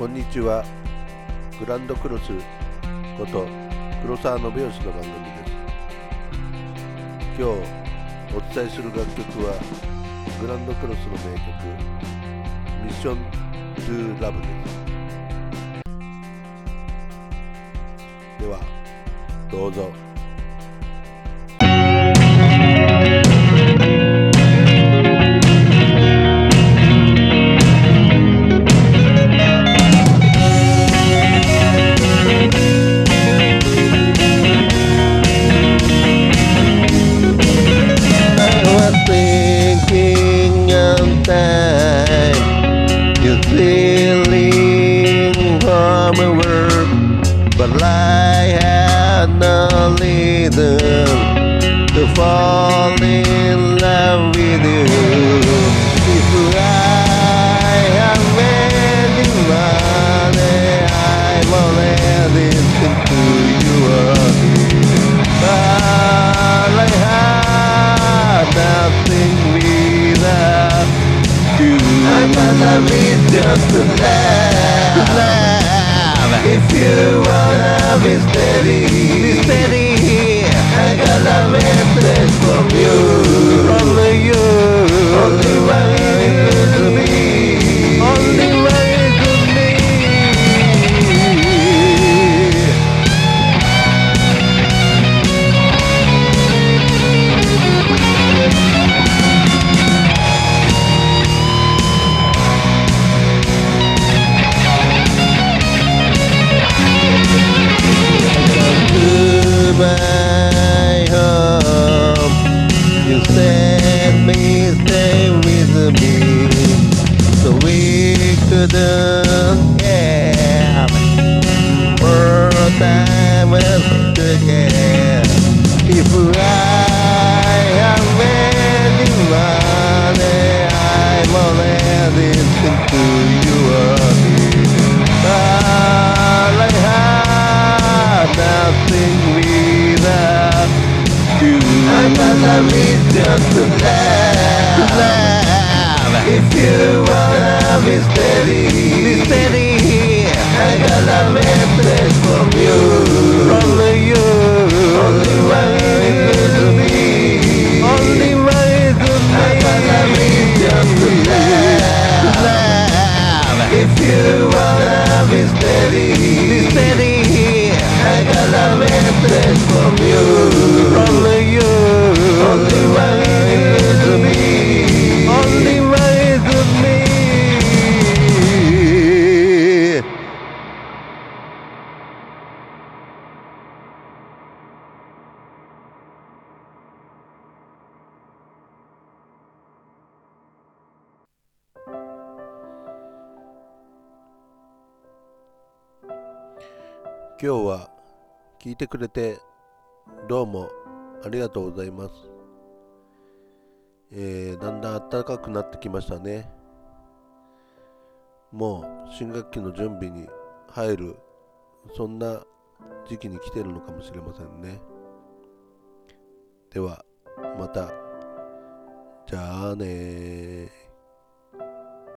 こんにちは。グランドクロスこと黒沢信義の番組です。今日お伝えする楽曲はグランドクロスの名曲ミッション・トゥ・ラブです。ではどうぞ。But I had no reason To fall If you wanna be steady to the camp. First time was the camp. If I have any money, I'm already to you again. But I have nothing without you. I'm not a just to laugh. To laugh. If you want. Be steady. I got a message from you, from you. Only one to me, only one to me. Be love. If you steady, be steady. I got a message from you, 今日は聞いてくれてどうもありがとうございます、えーだんだん暖かくなってきましたね。もう新学期の準備に入るそんな時期に来てるのかもしれませんね。ではまた。じゃあね